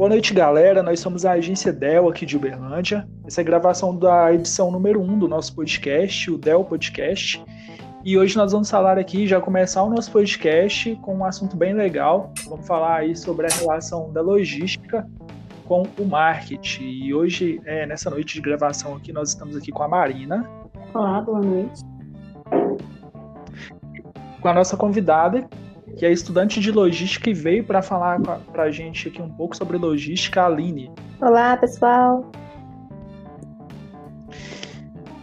Boa noite, galera. Nós somos a agência Del aqui de Uberlândia. Essa é a gravação da edição número 1 um do nosso podcast, o Del Podcast. E hoje nós vamos falar aqui, já começar o nosso podcast com um assunto bem legal. Vamos falar aí sobre a relação da logística com o marketing. E hoje, é, nessa noite de gravação aqui, nós estamos aqui com a Marina. Olá, boa noite. Com a nossa convidada, que é estudante de logística e veio para falar para a gente aqui um pouco sobre logística, Aline. Olá, pessoal.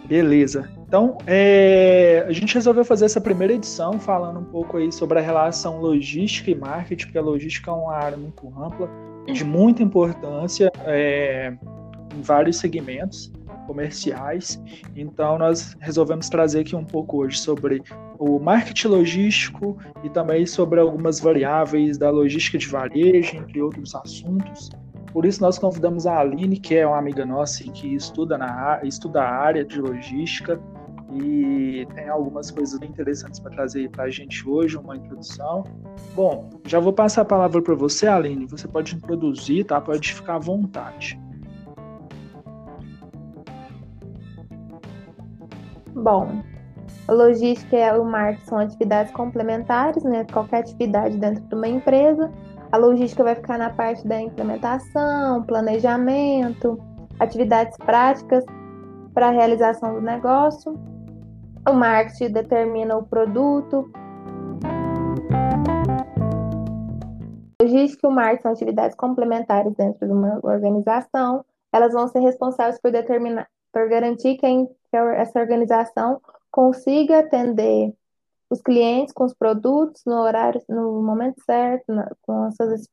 Beleza. Então, é, a gente resolveu fazer essa primeira edição falando um pouco aí sobre a relação logística e marketing, porque a logística é uma área muito ampla, de muita importância é, em vários segmentos comerciais. Então, nós resolvemos trazer aqui um pouco hoje sobre o marketing logístico e também sobre algumas variáveis da logística de varejo, entre outros assuntos. Por isso, nós convidamos a Aline, que é uma amiga nossa e que estuda, na, estuda a área de logística e tem algumas coisas interessantes para trazer para a gente hoje, uma introdução. Bom, já vou passar a palavra para você, Aline. Você pode introduzir, tá? Pode ficar à vontade. Bom, a logística e o marketing são atividades complementares, né? Qualquer atividade dentro de uma empresa. A logística vai ficar na parte da implementação, planejamento, atividades práticas para a realização do negócio. O marketing determina o produto. Logística e o marketing são atividades complementares dentro de uma organização. Elas vão ser responsáveis por determinar, por garantir que essa organização consiga atender os clientes com os produtos no horário, no momento certo, com, as suas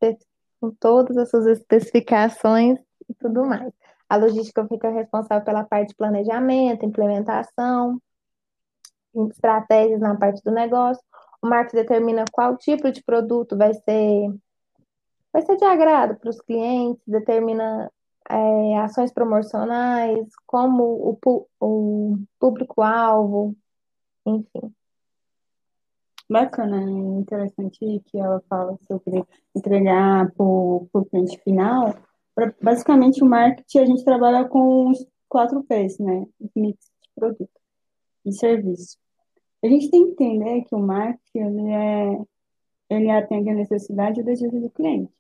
com todas as suas especificações e tudo mais. A logística fica responsável pela parte de planejamento, implementação, estratégias na parte do negócio. O marketing determina qual tipo de produto vai ser vai ser de agrado para os clientes, determina é, ações promocionais, como o, o público-alvo, enfim. Bacana, é interessante que ela fala sobre entregar para o cliente final. Basicamente, o marketing a gente trabalha com os quatro P's, né? Mix de produto e serviço. A gente tem que entender que o marketing ele, é, ele atende a necessidade e o desejo do cliente.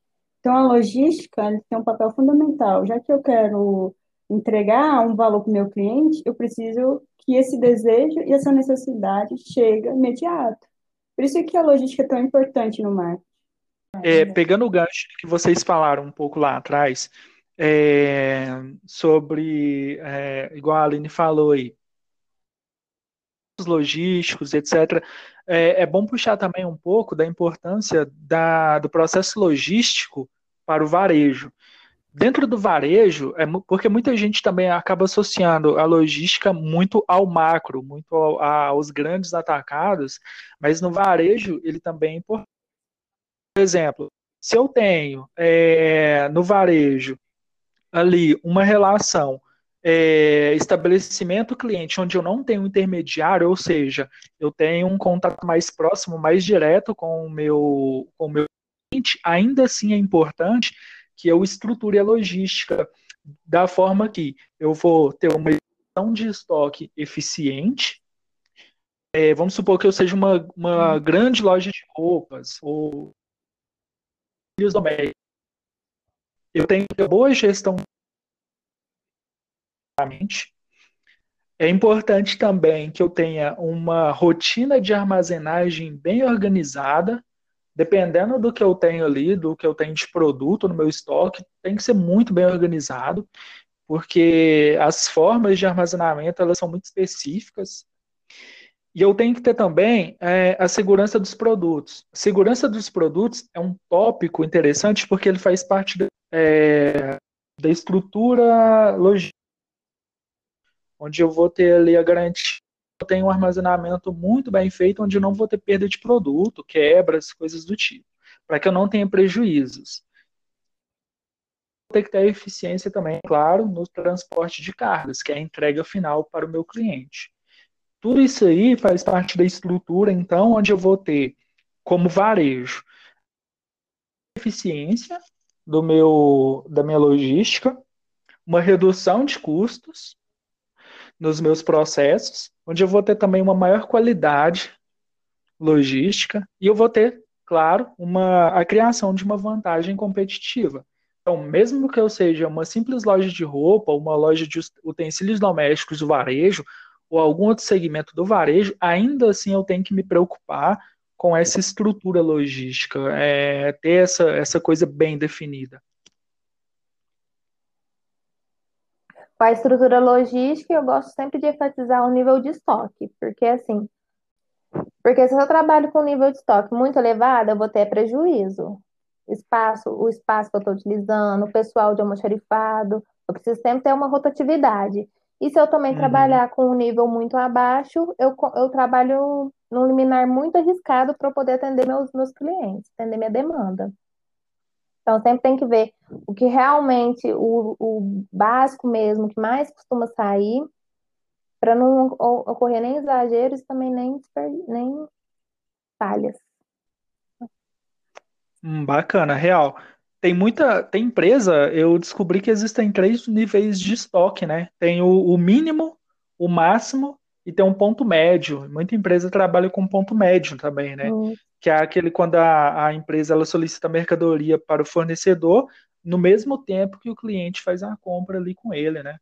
Então, a logística tem um papel fundamental. Já que eu quero entregar um valor para o meu cliente, eu preciso que esse desejo e essa necessidade chegue imediato. Por isso que a logística é tão importante no marketing. É, pegando o gancho que vocês falaram um pouco lá atrás, é, sobre, é, igual a Aline falou aí, logísticos, etc. É, é, bom puxar também um pouco da importância da, do processo logístico para o varejo. Dentro do varejo, é porque muita gente também acaba associando a logística muito ao macro, muito ao, aos grandes atacados, mas no varejo ele também é importante. Por exemplo, se eu tenho é, no varejo ali uma relação é, estabelecimento cliente onde eu não tenho intermediário, ou seja, eu tenho um contato mais próximo, mais direto com o meu, com o meu ainda assim é importante que eu estruture a logística da forma que eu vou ter uma gestão de estoque eficiente. É, vamos supor que eu seja uma, uma grande loja de roupas ou domésticos. Eu tenho boa gestão é importante também que eu tenha uma rotina de armazenagem bem organizada, dependendo do que eu tenho ali, do que eu tenho de produto no meu estoque, tem que ser muito bem organizado, porque as formas de armazenamento elas são muito específicas. E eu tenho que ter também é, a segurança dos produtos. Segurança dos produtos é um tópico interessante porque ele faz parte da, é, da estrutura logística, onde eu vou ter ali a garantia tenho um armazenamento muito bem feito, onde eu não vou ter perda de produto, quebras, coisas do tipo, para que eu não tenha prejuízos. Tem que ter eficiência também, claro, no transporte de cargas, que é a entrega final para o meu cliente. Tudo isso aí faz parte da estrutura, então, onde eu vou ter como varejo eficiência do meu da minha logística, uma redução de custos nos meus processos, onde eu vou ter também uma maior qualidade logística e eu vou ter, claro, uma a criação de uma vantagem competitiva. Então, mesmo que eu seja uma simples loja de roupa, uma loja de utensílios domésticos do varejo, ou algum outro segmento do varejo, ainda assim eu tenho que me preocupar com essa estrutura logística, é, ter essa, essa coisa bem definida. Com a estrutura logística, eu gosto sempre de enfatizar o nível de estoque, porque assim, porque se eu trabalho com nível de estoque muito elevado, eu vou ter prejuízo espaço, o espaço que eu estou utilizando, o pessoal de almoxarifado, eu preciso sempre ter uma rotatividade. E se eu também uhum. trabalhar com um nível muito abaixo, eu, eu trabalho num liminar muito arriscado para poder atender meus, meus clientes, atender minha demanda. Então, sempre tem que ver o que realmente, o, o básico mesmo, que mais costuma sair, para não ocorrer nem exageros e também nem, nem falhas. Hum, bacana, real. Tem muita, tem empresa, eu descobri que existem três níveis de estoque, né? Tem o, o mínimo, o máximo e tem um ponto médio. Muita empresa trabalha com ponto médio também, né? Hum. Que é aquele quando a, a empresa ela solicita mercadoria para o fornecedor no mesmo tempo que o cliente faz a compra ali com ele, né?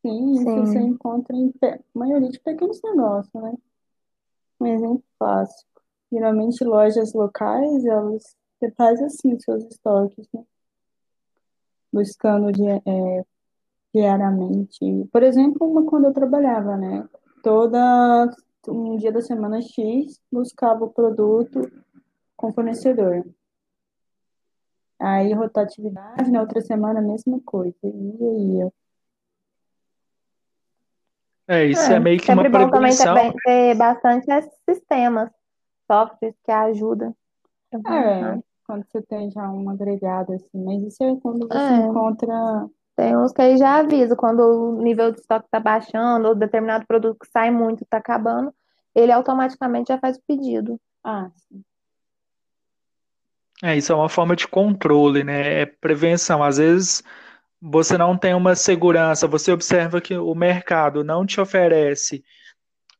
Sim, isso Sim. você encontra em maioria de pequenos negócios, né? Um exemplo fácil. Geralmente lojas locais, elas fazem assim seus estoques, né? Buscando é, diariamente. Por exemplo, uma quando eu trabalhava, né? Toda um dia da semana X buscava o produto com fornecedor. Aí rotatividade, na outra semana a mesma coisa. E aí É, isso é, é meio que uma bom também prevenção. ter, ter bastante sistemas softwares que ajudam. É, quando você tem já um agregado assim, mas isso é quando você é. encontra. Tem uns que aí já avisa quando o nível de estoque está baixando, ou determinado produto que sai muito está acabando, ele automaticamente já faz o pedido. Ah, sim. É, isso é uma forma de controle, né? É prevenção. Às vezes você não tem uma segurança, você observa que o mercado não te oferece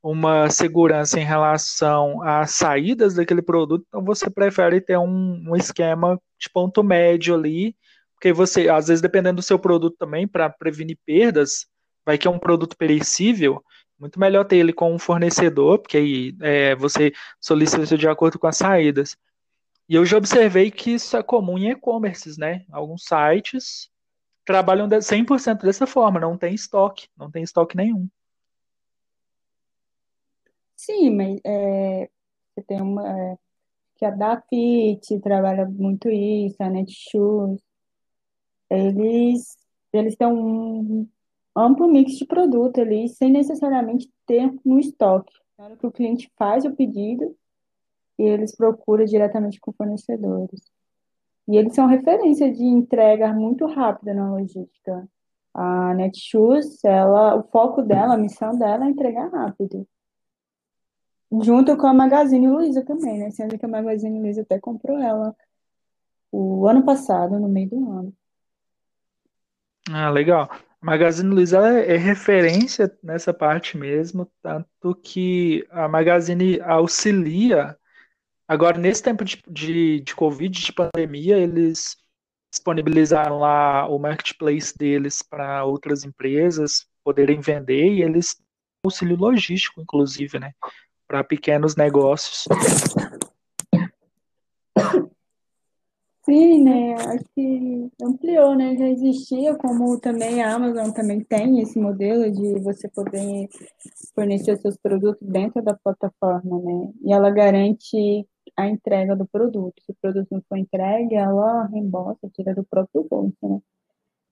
uma segurança em relação às saídas daquele produto, então você prefere ter um, um esquema de ponto médio ali, porque você, às vezes, dependendo do seu produto também, para prevenir perdas, vai que é um produto perecível, muito melhor ter ele com um fornecedor, porque aí é, você solicita de acordo com as saídas. E eu já observei que isso é comum em e-commerces, né? Alguns sites trabalham 100% dessa forma, não tem estoque, não tem estoque nenhum. Sim, mas é, você tem uma. É, que a Dafit trabalha muito isso, a Netshoes. Eles, eles têm um amplo mix de produto ali, sem necessariamente ter no estoque. Na hora que o cliente faz o pedido, e eles procuram diretamente com fornecedores. E eles são referência de entrega muito rápida na logística. A Netshoes, ela, o foco dela, a missão dela é entregar rápido. Junto com a Magazine Luiza também, né? Sendo que a Magazine Luiza até comprou ela o ano passado, no meio do ano. Ah, legal. A Magazine Luiza é, é referência nessa parte mesmo, tanto que a Magazine auxilia. Agora, nesse tempo de, de, de Covid, de pandemia, eles disponibilizaram lá o marketplace deles para outras empresas poderem vender e eles auxílio logístico, inclusive, né? para pequenos negócios. Sim, né? Acho que ampliou, né? Já existia, como também a Amazon também tem esse modelo de você poder fornecer seus produtos dentro da plataforma, né? E ela garante a entrega do produto. Se o produto não for entregue, ela reembolsa, tira do próprio bolso, né?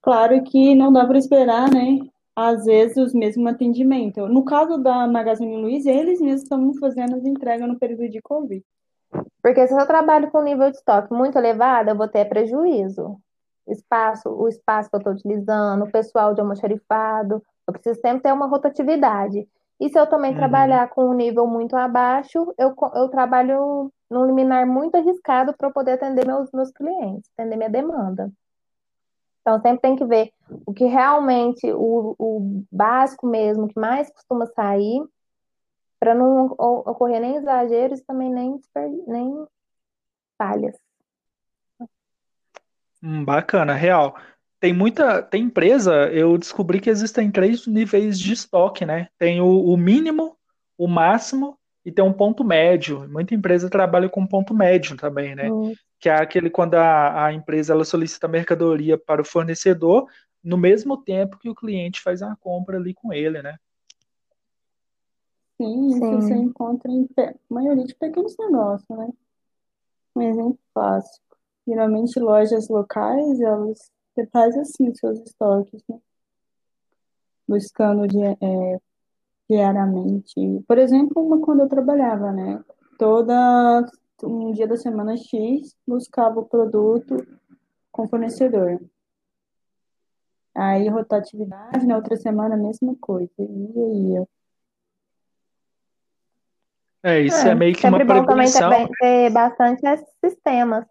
Claro que não dá para esperar, né? às vezes, o mesmo atendimento. No caso da Magazine Luiza, eles mesmos estão fazendo as entregas no período de Covid. Porque se eu trabalho com nível de estoque muito elevado, eu vou ter prejuízo. Espaço, o espaço que eu estou utilizando, o pessoal de almoxarifado, eu preciso sempre ter uma rotatividade. E se eu também uhum. trabalhar com um nível muito abaixo, eu, eu trabalho num liminar muito arriscado para poder atender meus, meus clientes, atender minha demanda. Então, sempre tem que ver o que realmente, o, o básico mesmo, que mais costuma sair, para não ocorrer nem exageros também nem, nem falhas. Hum, bacana, real. Tem muita, tem empresa, eu descobri que existem três níveis de estoque, né? Tem o, o mínimo, o máximo e tem um ponto médio. Muita empresa trabalha com ponto médio também, né? Hum. Que é aquele quando a, a empresa ela solicita mercadoria para o fornecedor no mesmo tempo que o cliente faz a compra ali com ele, né? Sim, isso você encontra em maioria de pequenos negócios, né? Um exemplo clássico. Geralmente lojas locais, elas você faz assim seus estoques, né? Buscando é, diariamente. Por exemplo, uma, quando eu trabalhava, né? Toda um dia da semana X buscava o produto com fornecedor. Aí rotatividade, na outra semana a mesma coisa. E aí É, isso é, é meio que uma bom prevenção. também ter bastante sistemas,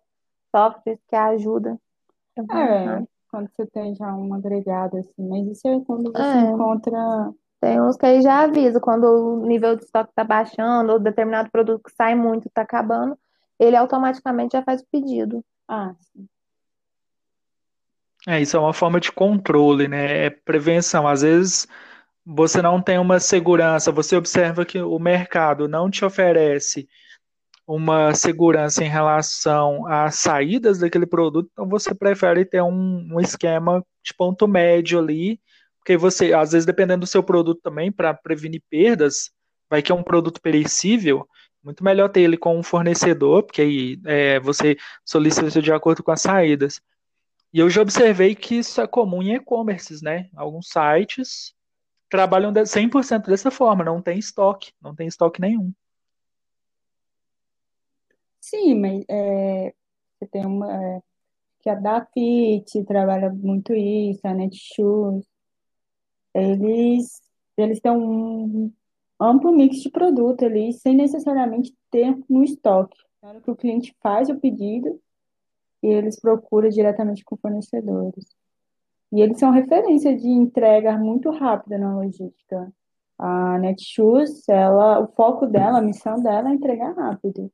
softwares que ajudam. É, quando você tem já um agregado assim, mas isso é quando você é. encontra. Tem uns que aí já avisa quando o nível de estoque está baixando, ou determinado produto que sai muito está acabando, ele automaticamente já faz o pedido. Ah, sim. É, isso é uma forma de controle, né? É prevenção. Às vezes você não tem uma segurança, você observa que o mercado não te oferece uma segurança em relação às saídas daquele produto, então você prefere ter um, um esquema de ponto médio ali, porque você, às vezes, dependendo do seu produto também, para prevenir perdas, vai que é um produto perecível, muito melhor ter ele com um fornecedor, porque aí é, você solicita de acordo com as saídas. E eu já observei que isso é comum em e-commerces, né? Alguns sites trabalham 100% dessa forma, não tem estoque, não tem estoque nenhum. Sim, mas é, você tem uma. É, que a Dafit trabalha muito isso, a Netshoes. Eles, eles têm um amplo mix de produto ali, sem necessariamente ter no estoque. Na hora que o cliente faz o pedido, e eles procuram diretamente com fornecedores. E eles são referência de entrega muito rápida na logística. A Netshoes, ela, o foco dela, a missão dela é entregar rápido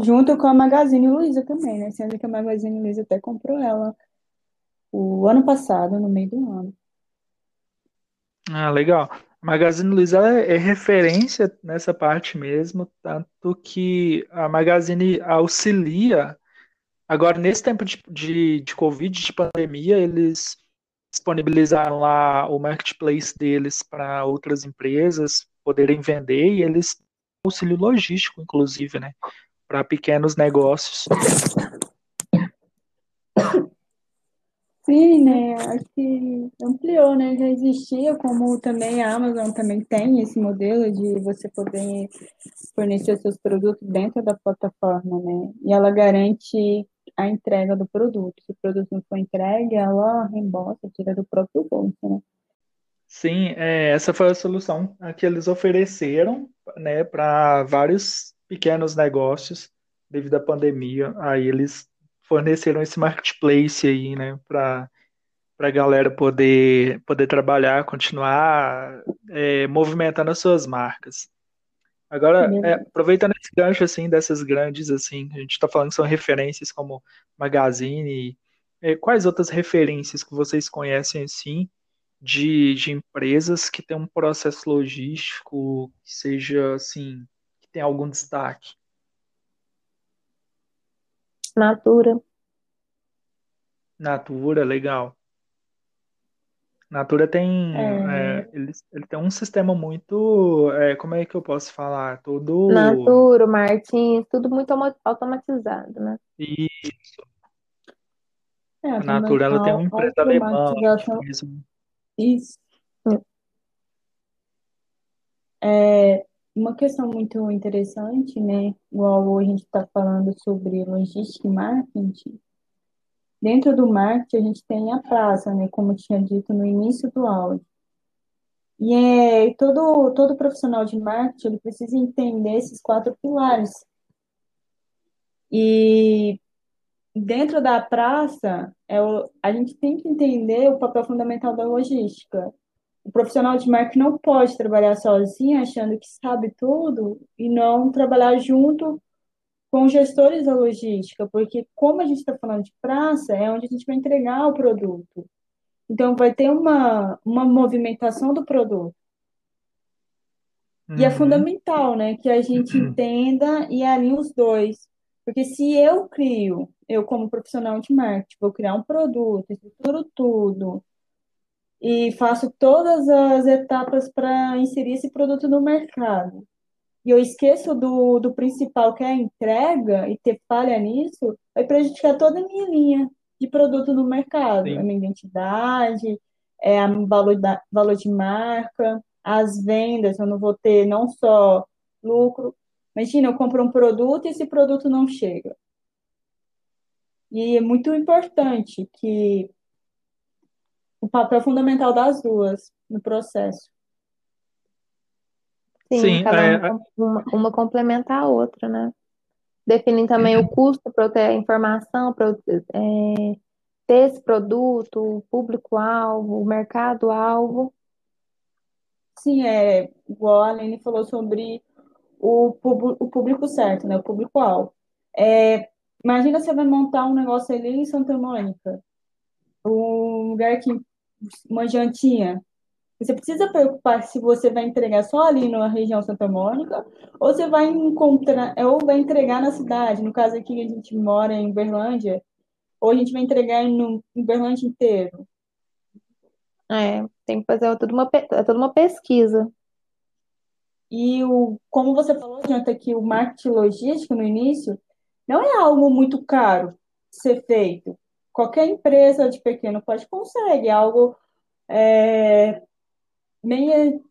junto com a Magazine Luiza também, né? Sendo que a Magazine Luiza até comprou ela o ano passado, no meio do ano. Ah, legal. A Magazine Luiza é, é referência nessa parte mesmo, tanto que a Magazine auxilia. Agora, nesse tempo de, de, de Covid, de pandemia, eles disponibilizaram lá o marketplace deles para outras empresas poderem vender e eles auxílio logístico, inclusive, né? para pequenos negócios. Sim, né? Acho que ampliou, né? Já existia, como também a Amazon também tem esse modelo de você poder fornecer seus produtos dentro da plataforma, né? E ela garante a entrega do produto. Se o produto não for entregue, ela reembolsa, tira do próprio bolso, né? Sim, é, essa foi a solução que eles ofereceram, né, para vários pequenos negócios devido à pandemia. Aí eles forneceram esse marketplace aí, né, para a galera poder poder trabalhar, continuar é, movimentando as suas marcas. Agora, é, aproveitando esse gancho assim dessas grandes assim, a gente está falando que são referências como Magazine, quais outras referências que vocês conhecem assim de, de empresas que têm um processo logístico que seja assim tem algum destaque? Natura. Natura, legal. Natura tem, é, é, ele, ele tem um sistema muito, é, como é que eu posso falar? Todo. Natura, Martins, tudo muito automatizado, né? Isso. É, a Natura ela tem uma empresa alemã. Isso. É, uma questão muito interessante, né? Igual a gente está falando sobre logística e marketing. Dentro do marketing, a gente tem a praça, né? Como tinha dito no início do áudio. E é, todo, todo profissional de marketing ele precisa entender esses quatro pilares E dentro da praça, é o, a gente tem que entender o papel fundamental da logística. O profissional de marketing não pode trabalhar sozinho, achando que sabe tudo, e não trabalhar junto com gestores da logística, porque como a gente está falando de praça, é onde a gente vai entregar o produto. Então, vai ter uma, uma movimentação do produto. Uhum. E é uhum. fundamental, né, que a gente entenda e alinhe os dois. Porque se eu crio, eu como profissional de marketing, vou criar um produto, estruturo tudo, e faço todas as etapas para inserir esse produto no mercado. E eu esqueço do, do principal, que é a entrega, e ter falha nisso, vai prejudicar toda a minha linha de produto no mercado. Sim. A minha identidade, é a valor, da, valor de marca, as vendas, eu não vou ter não só lucro. Imagina, eu compro um produto e esse produto não chega. E é muito importante que o papel fundamental das duas no processo. Sim, Sim cada é... uma, uma complementa a outra, né? Definem também o custo para eu ter a informação, para eu é, ter esse produto, o público-alvo, o mercado-alvo. Sim, é igual a Aline falou sobre o, o público certo, né? O público-alvo. É, imagina você vai montar um negócio ali em Santa Mônica, um lugar que uma jantinha. Você precisa preocupar se você vai entregar só ali na região Santa Mônica ou você vai encontrar ou vai entregar na cidade. No caso aqui a gente mora em Berlândia, ou a gente vai entregar no em Berlândia inteiro. É, tem que fazer toda uma, é toda uma pesquisa. E o, como você falou, Janta, que o marketing logístico no início não é algo muito caro ser feito qualquer empresa de pequeno pode consegue, é algo é, bem,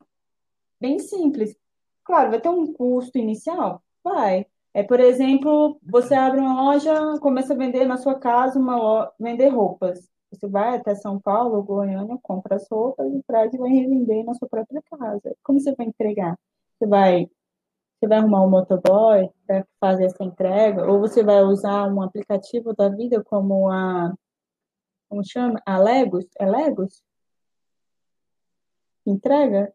bem simples. Claro, vai ter um custo inicial? Vai. É, por exemplo, você abre uma loja, começa a vender na sua casa, uma loja, vender roupas. Você vai até São Paulo, Goiânia, compra as roupas e traz e vai revender na sua própria casa. Como você vai entregar? Você vai você vai arrumar um motoboy para fazer essa entrega, ou você vai usar um aplicativo da vida como a. Como chama? A Legos? É Legos? Entrega?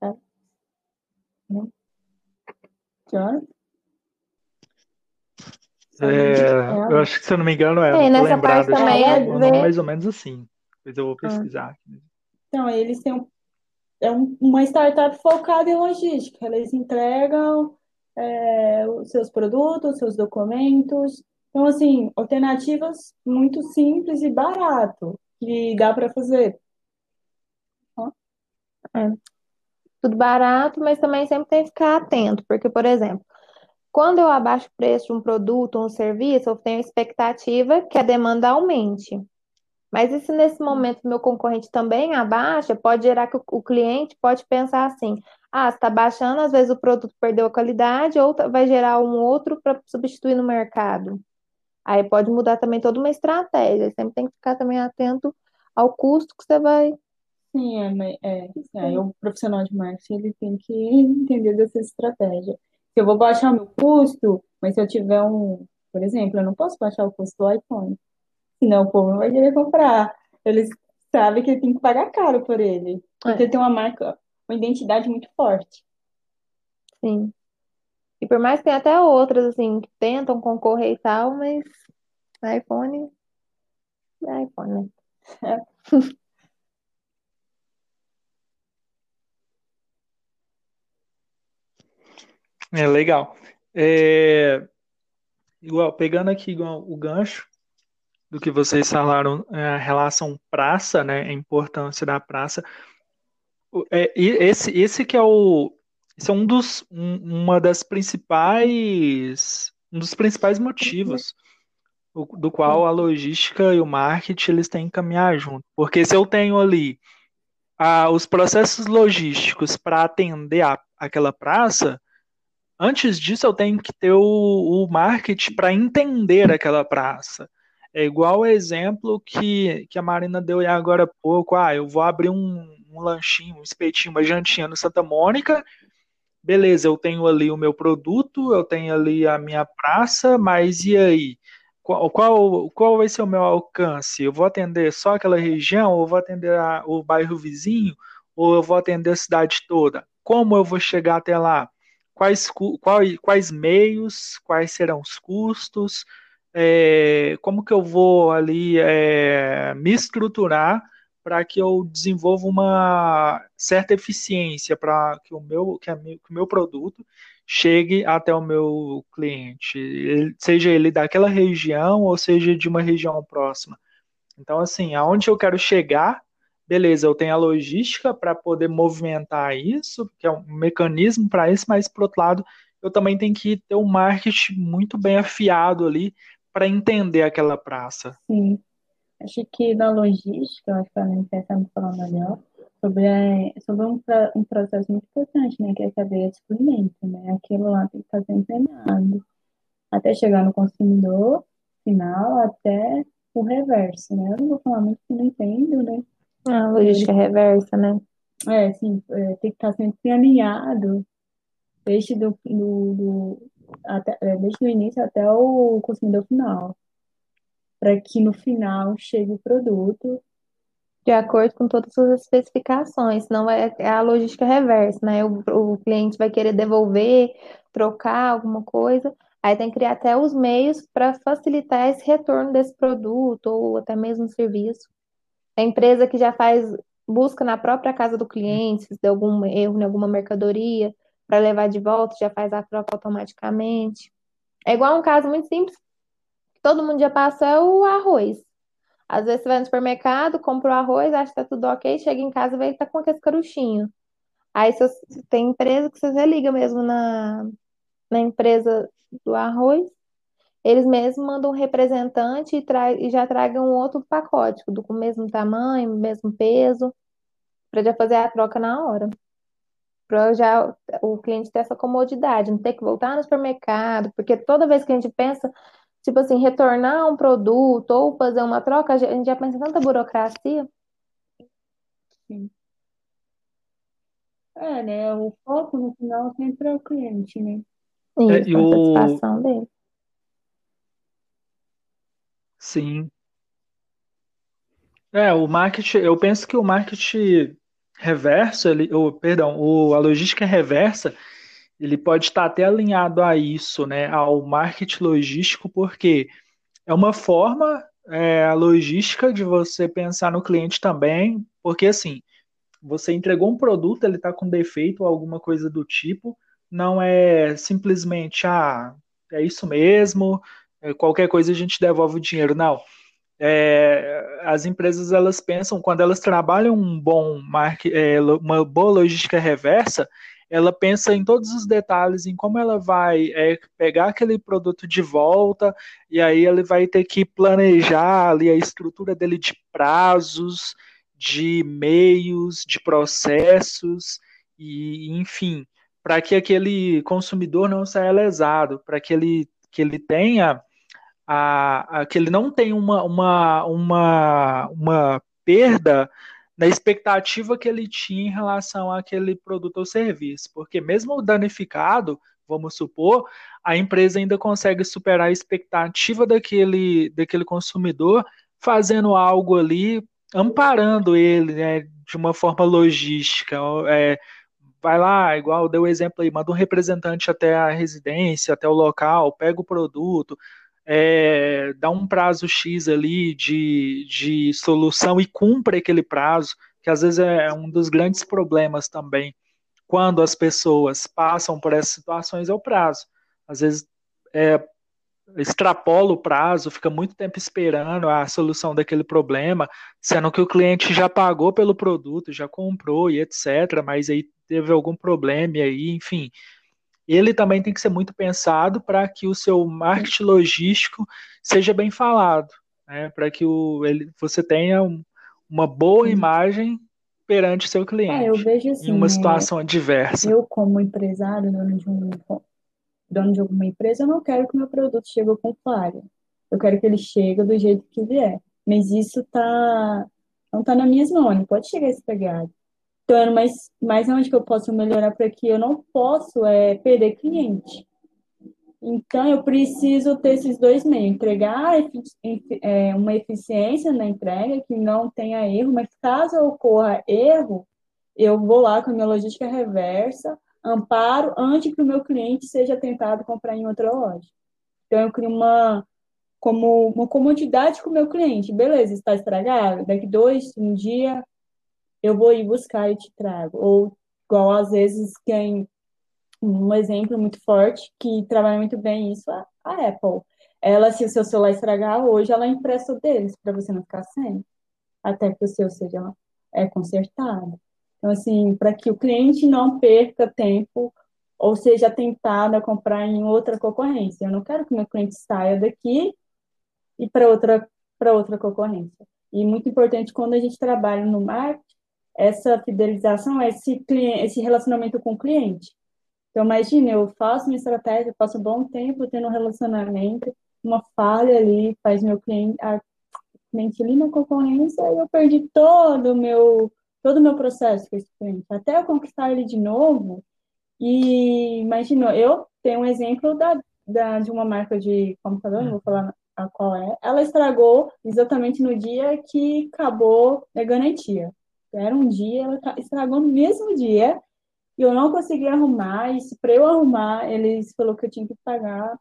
Tá? Não? É, eu acho que, se eu não me engano, é. é nessa parte também é mais ou menos assim. Depois eu vou ah. pesquisar. Então, eles têm um é uma startup focada em logística. Eles entregam é, os seus produtos, seus documentos. Então, assim, alternativas muito simples e barato que dá para fazer. É. Tudo barato, mas também sempre tem que ficar atento, porque, por exemplo, quando eu abaixo o preço de um produto ou um serviço, eu tenho expectativa que a demanda aumente. Mas e se nesse momento meu concorrente também abaixa, pode gerar que o cliente pode pensar assim: ah, está baixando, às vezes o produto perdeu a qualidade, ou tá, vai gerar um outro para substituir no mercado. Aí pode mudar também toda uma estratégia. Sempre tem que ficar também atento ao custo que você vai. Sim, é, é, é, o profissional de marketing ele tem que entender dessa estratégia. Se eu vou baixar meu custo, mas se eu tiver um, por exemplo, eu não posso baixar o custo do iPhone Senão o povo não vai querer comprar. Eles sabem que tem que pagar caro por ele. Porque é. tem uma marca, uma identidade muito forte. Sim. E por mais que tenha até outras, assim, que tentam concorrer e tal, mas iPhone. É iPhone, né? É. É legal. É, igual, pegando aqui igual, o gancho, do que vocês falaram, é, a relação praça, né, a importância da praça. É, esse, esse que é o, é um dos, um, uma das principais, um dos principais motivos do qual a logística e o marketing eles têm que caminhar junto. Porque se eu tenho ali ah, os processos logísticos para atender a, aquela praça, antes disso eu tenho que ter o, o marketing para entender aquela praça. É igual o exemplo que, que a Marina deu aí agora há pouco. Ah, eu vou abrir um, um lanchinho, um espetinho, uma jantinha no Santa Mônica beleza, eu tenho ali o meu produto, eu tenho ali a minha praça, mas e aí? Qual, qual, qual vai ser o meu alcance? Eu vou atender só aquela região, ou vou atender a, o bairro vizinho, ou eu vou atender a cidade toda? Como eu vou chegar até lá? Quais, quais, quais meios, quais serão os custos? É, como que eu vou ali é, me estruturar para que eu desenvolva uma certa eficiência para que o meu que, que, o meu produto chegue até o meu cliente, seja ele daquela região ou seja de uma região próxima. Então, assim, aonde eu quero chegar, beleza, eu tenho a logística para poder movimentar isso, que é um mecanismo para isso, mas, por outro lado, eu também tenho que ter um marketing muito bem afiado ali para entender aquela praça. Sim. Acho que na logística, acho que a Aline está me falar melhor, sobre, é, sobre um, um processo muito importante, né, que é a cadeia de suprimento, né? Aquilo lá tem que estar sempre treinado, até chegar no consumidor final, até o reverso, né? Eu não vou falar muito que não entendo, né? Ah, logística reversa, né? É, sim, é, tem que estar sempre alinhado, desde, do, do, do até, é, desde o início até o consumidor final, para que no final chegue o produto de acordo com todas as especificações, senão é, a logística reversa, né? O, o cliente vai querer devolver, trocar alguma coisa, aí tem que criar até os meios para facilitar esse retorno desse produto ou até mesmo serviço. A empresa que já faz busca na própria casa do cliente, se deu algum erro em alguma mercadoria, para levar de volta, já faz a troca automaticamente. É igual um caso muito simples, todo mundo já passa, é o arroz. Às vezes você vai no supermercado, compra o arroz, acha que tá tudo ok, chega em casa e vê que tá com aquele caruchinho. Aí você, tem empresa que você liga mesmo na, na empresa do arroz, eles mesmos mandam um representante e, tra e já tragam um outro pacote, do com o mesmo tamanho, mesmo peso, para já fazer a troca na hora. Para já o cliente ter essa comodidade, não ter que voltar no supermercado, porque toda vez que a gente pensa tipo assim, retornar um produto ou fazer uma troca, a gente já pensa em tanta burocracia. Sim. É, né? O foco no final sempre é o cliente, né? Isso, É, a e o... satisfação dele. Sim. É, o marketing, eu penso que o marketing reverso, ele, ou, perdão, o, a logística reversa, ele pode estar até alinhado a isso, né, ao marketing logístico, porque é uma forma, é, a logística de você pensar no cliente também, porque assim, você entregou um produto, ele está com defeito ou alguma coisa do tipo, não é simplesmente, ah, é isso mesmo, é, qualquer coisa a gente devolve o dinheiro, não. É, as empresas elas pensam quando elas trabalham um bom market, é, uma boa logística reversa, ela pensa em todos os detalhes, em como ela vai é, pegar aquele produto de volta, e aí ele vai ter que planejar ali a estrutura dele de prazos, de meios, de processos, e enfim, para que aquele consumidor não saia lesado, para que ele, que ele tenha a, a, que ele não tenha uma, uma, uma, uma perda na expectativa que ele tinha em relação àquele produto ou serviço. Porque mesmo danificado, vamos supor, a empresa ainda consegue superar a expectativa daquele, daquele consumidor fazendo algo ali, amparando ele né, de uma forma logística. É, vai lá, igual deu o exemplo aí, manda um representante até a residência, até o local, pega o produto, é, dá um prazo X ali de, de solução e cumpre aquele prazo, que às vezes é um dos grandes problemas também, quando as pessoas passam por essas situações, é o prazo. Às vezes é, extrapola o prazo, fica muito tempo esperando a solução daquele problema, sendo que o cliente já pagou pelo produto, já comprou e etc., mas aí teve algum problema e aí, enfim, ele também tem que ser muito pensado para que o seu marketing logístico seja bem falado, né? para que o, ele, você tenha um, uma boa imagem perante seu cliente é, eu vejo assim, em uma situação é, adversa. Eu, como empresário, dono de, um, dono de alguma empresa, eu não quero que meu produto chegue com falha. Eu quero que ele chegue do jeito que vier. Mas isso tá, não está nas minhas mãos, não pode chegar esse pegado. Então, mas, mas onde que eu posso melhorar para que eu não posso é perder cliente. Então, eu preciso ter esses dois meios, entregar é, uma eficiência na entrega, que não tenha erro, mas caso ocorra erro, eu vou lá com a minha logística reversa, amparo antes que o meu cliente seja tentado comprar em outra loja. Então, eu crio uma, como uma comodidade com o meu cliente. Beleza, está estragado? Daqui dois, um dia, eu vou ir buscar e te trago. Ou, igual às vezes, quem um exemplo muito forte que trabalha muito bem isso a, a Apple. Ela, se o seu celular estragar hoje, ela empresta o deles para você não ficar sem, até que o seu seja é consertado. Então, assim, para que o cliente não perca tempo ou seja tentado a comprar em outra concorrência. Eu não quero que meu cliente saia daqui e para outra para outra concorrência. E muito importante quando a gente trabalha no marketing, essa fidelização, esse cliente, esse relacionamento com o cliente. Então, imagine, eu faço uma estratégia, passo um bom tempo tendo um relacionamento, uma falha ali, faz meu cliente, a cliente ali na concorrência, e eu perdi todo o meu, todo meu processo com esse cliente. Até eu conquistar ele de novo, e imagina, eu tenho um exemplo da, da, de uma marca de computador, não vou falar a qual é, ela estragou exatamente no dia que acabou a garantia. Era um dia, ela estragou no mesmo dia, e eu não consegui arrumar, e para eu arrumar, eles falou que eu tinha que pagar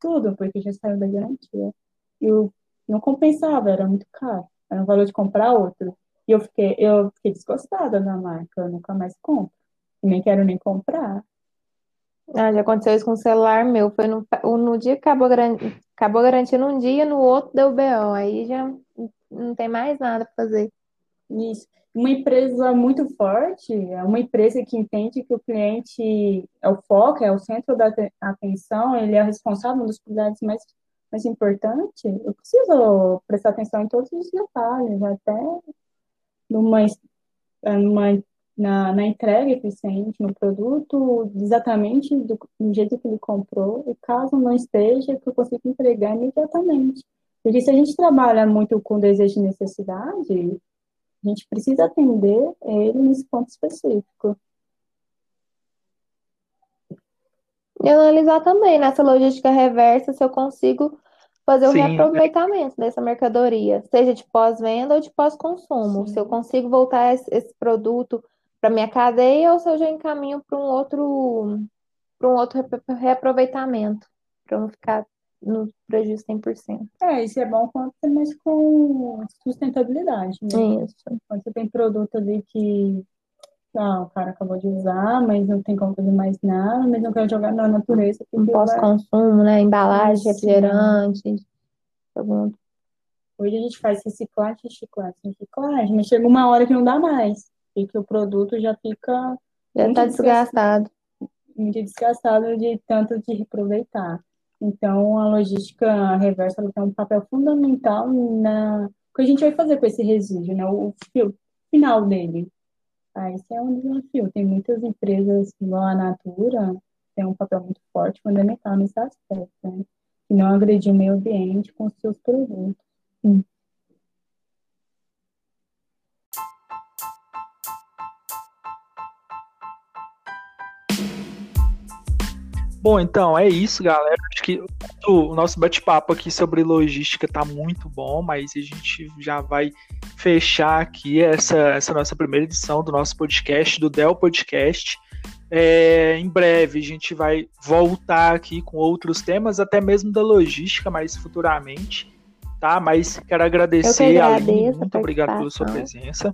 tudo, porque já saiu da garantia. E eu não compensava, era muito caro. Era o valor de comprar outro. E eu fiquei, eu fiquei desgostada da marca, eu nunca mais compro. Nem quero nem comprar. Ah, já aconteceu isso com o celular meu. Foi no, no dia que acabou, acabou garantindo um dia, no outro deu BO. Aí já não tem mais nada para fazer. Isso uma empresa muito forte, é uma empresa que entende que o cliente é o foco, é o centro da atenção, ele é responsável dos cuidados mais, mais importantes, eu preciso prestar atenção em todos os detalhes, até numa, numa, na, na entrega eficiente no produto, exatamente do, do jeito que ele comprou, e caso não esteja, que eu consiga entregar imediatamente. Porque se a gente trabalha muito com desejo e necessidade, a gente precisa atender ele nesse ponto específico. E analisar também nessa logística reversa se eu consigo fazer o Sim. reaproveitamento dessa mercadoria, seja de pós-venda ou de pós-consumo. Se eu consigo voltar esse, esse produto para minha cadeia ou se eu já encaminho para um outro para um outro reaproveitamento, para não ficar no prejuízo 100%. É, isso é bom quando você mexe com sustentabilidade, né? Isso. Quando você tem produto ali que ah, o cara acabou de usar, mas não tem como fazer mais nada, mas não quer jogar na natureza. Pós-consumo, né? Embalagem, refrigerante. Hoje a gente faz reciclagem, reciclagem, reciclagem, mas chega uma hora que não dá mais. E que o produto já fica. Já está desgastado. Muito desgastado de tanto de reaproveitar. Então, a logística reversa tem um papel fundamental na o que a gente vai fazer com esse resíduo, né? O fio final dele. Ah, esse é um desafio. Tem muitas empresas, igual a Natura, tem um papel muito forte, fundamental nesse aspecto, né? E não agredir o meio ambiente com seus produtos. Hum. Bom, então é isso, galera. Acho que o nosso bate-papo aqui sobre logística tá muito bom, mas a gente já vai fechar aqui essa, essa nossa primeira edição do nosso podcast, do Dell Podcast. É, em breve a gente vai voltar aqui com outros temas, até mesmo da logística, mais futuramente, tá? Mas quero agradecer a Aline, muito obrigado pela sua presença.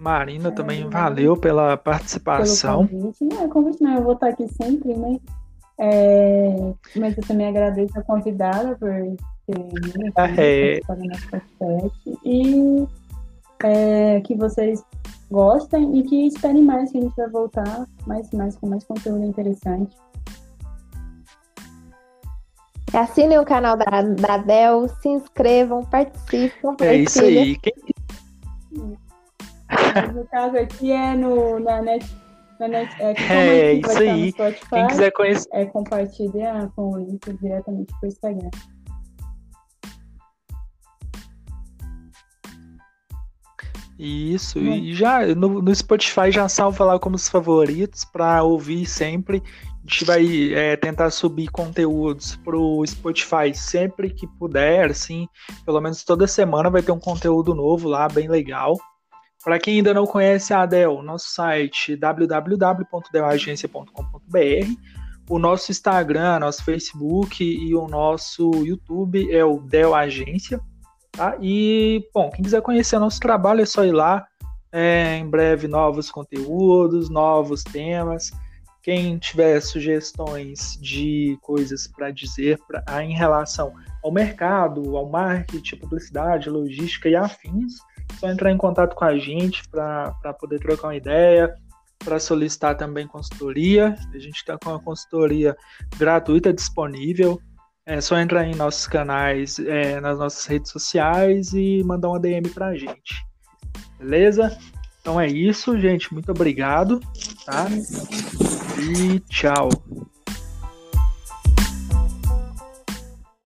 Marina é, também valeu pela participação. Pelo convite. Não, é convite não, eu vou estar aqui sempre, né? É, mas eu também agradeço a convidada por ter vindo é. podcast. E é, que vocês gostem e que esperem mais que a gente vai voltar mais, mais com mais conteúdo interessante. Assinem o canal da, da Del, se inscrevam, participem. É isso aí. Quem no caso aqui é no, na net. Na net é, é isso aí. Spotify, Quem quiser conhecer. É compartilhar com o link diretamente pro Instagram. Isso, hum. e já no, no, Spotify já salva lá como os favoritos para ouvir sempre. A gente vai é, tentar subir conteúdos pro Spotify sempre que puder, assim, pelo menos toda semana vai ter um conteúdo novo lá, bem legal. Para quem ainda não conhece a Adel, nosso site www.delagencia.com.br, o nosso Instagram, nosso Facebook e o nosso YouTube é o Del Agência. Tá? E, bom, quem quiser conhecer nosso trabalho é só ir lá. É, em breve, novos conteúdos, novos temas. Quem tiver sugestões de coisas para dizer pra, em relação ao mercado, ao marketing, publicidade, logística e afins, só entrar em contato com a gente para poder trocar uma ideia, para solicitar também consultoria. A gente está com uma consultoria gratuita disponível. É só entrar em nossos canais, é, nas nossas redes sociais e mandar uma DM para a gente. Beleza? Então é isso, gente. Muito obrigado. Tá? E tchau.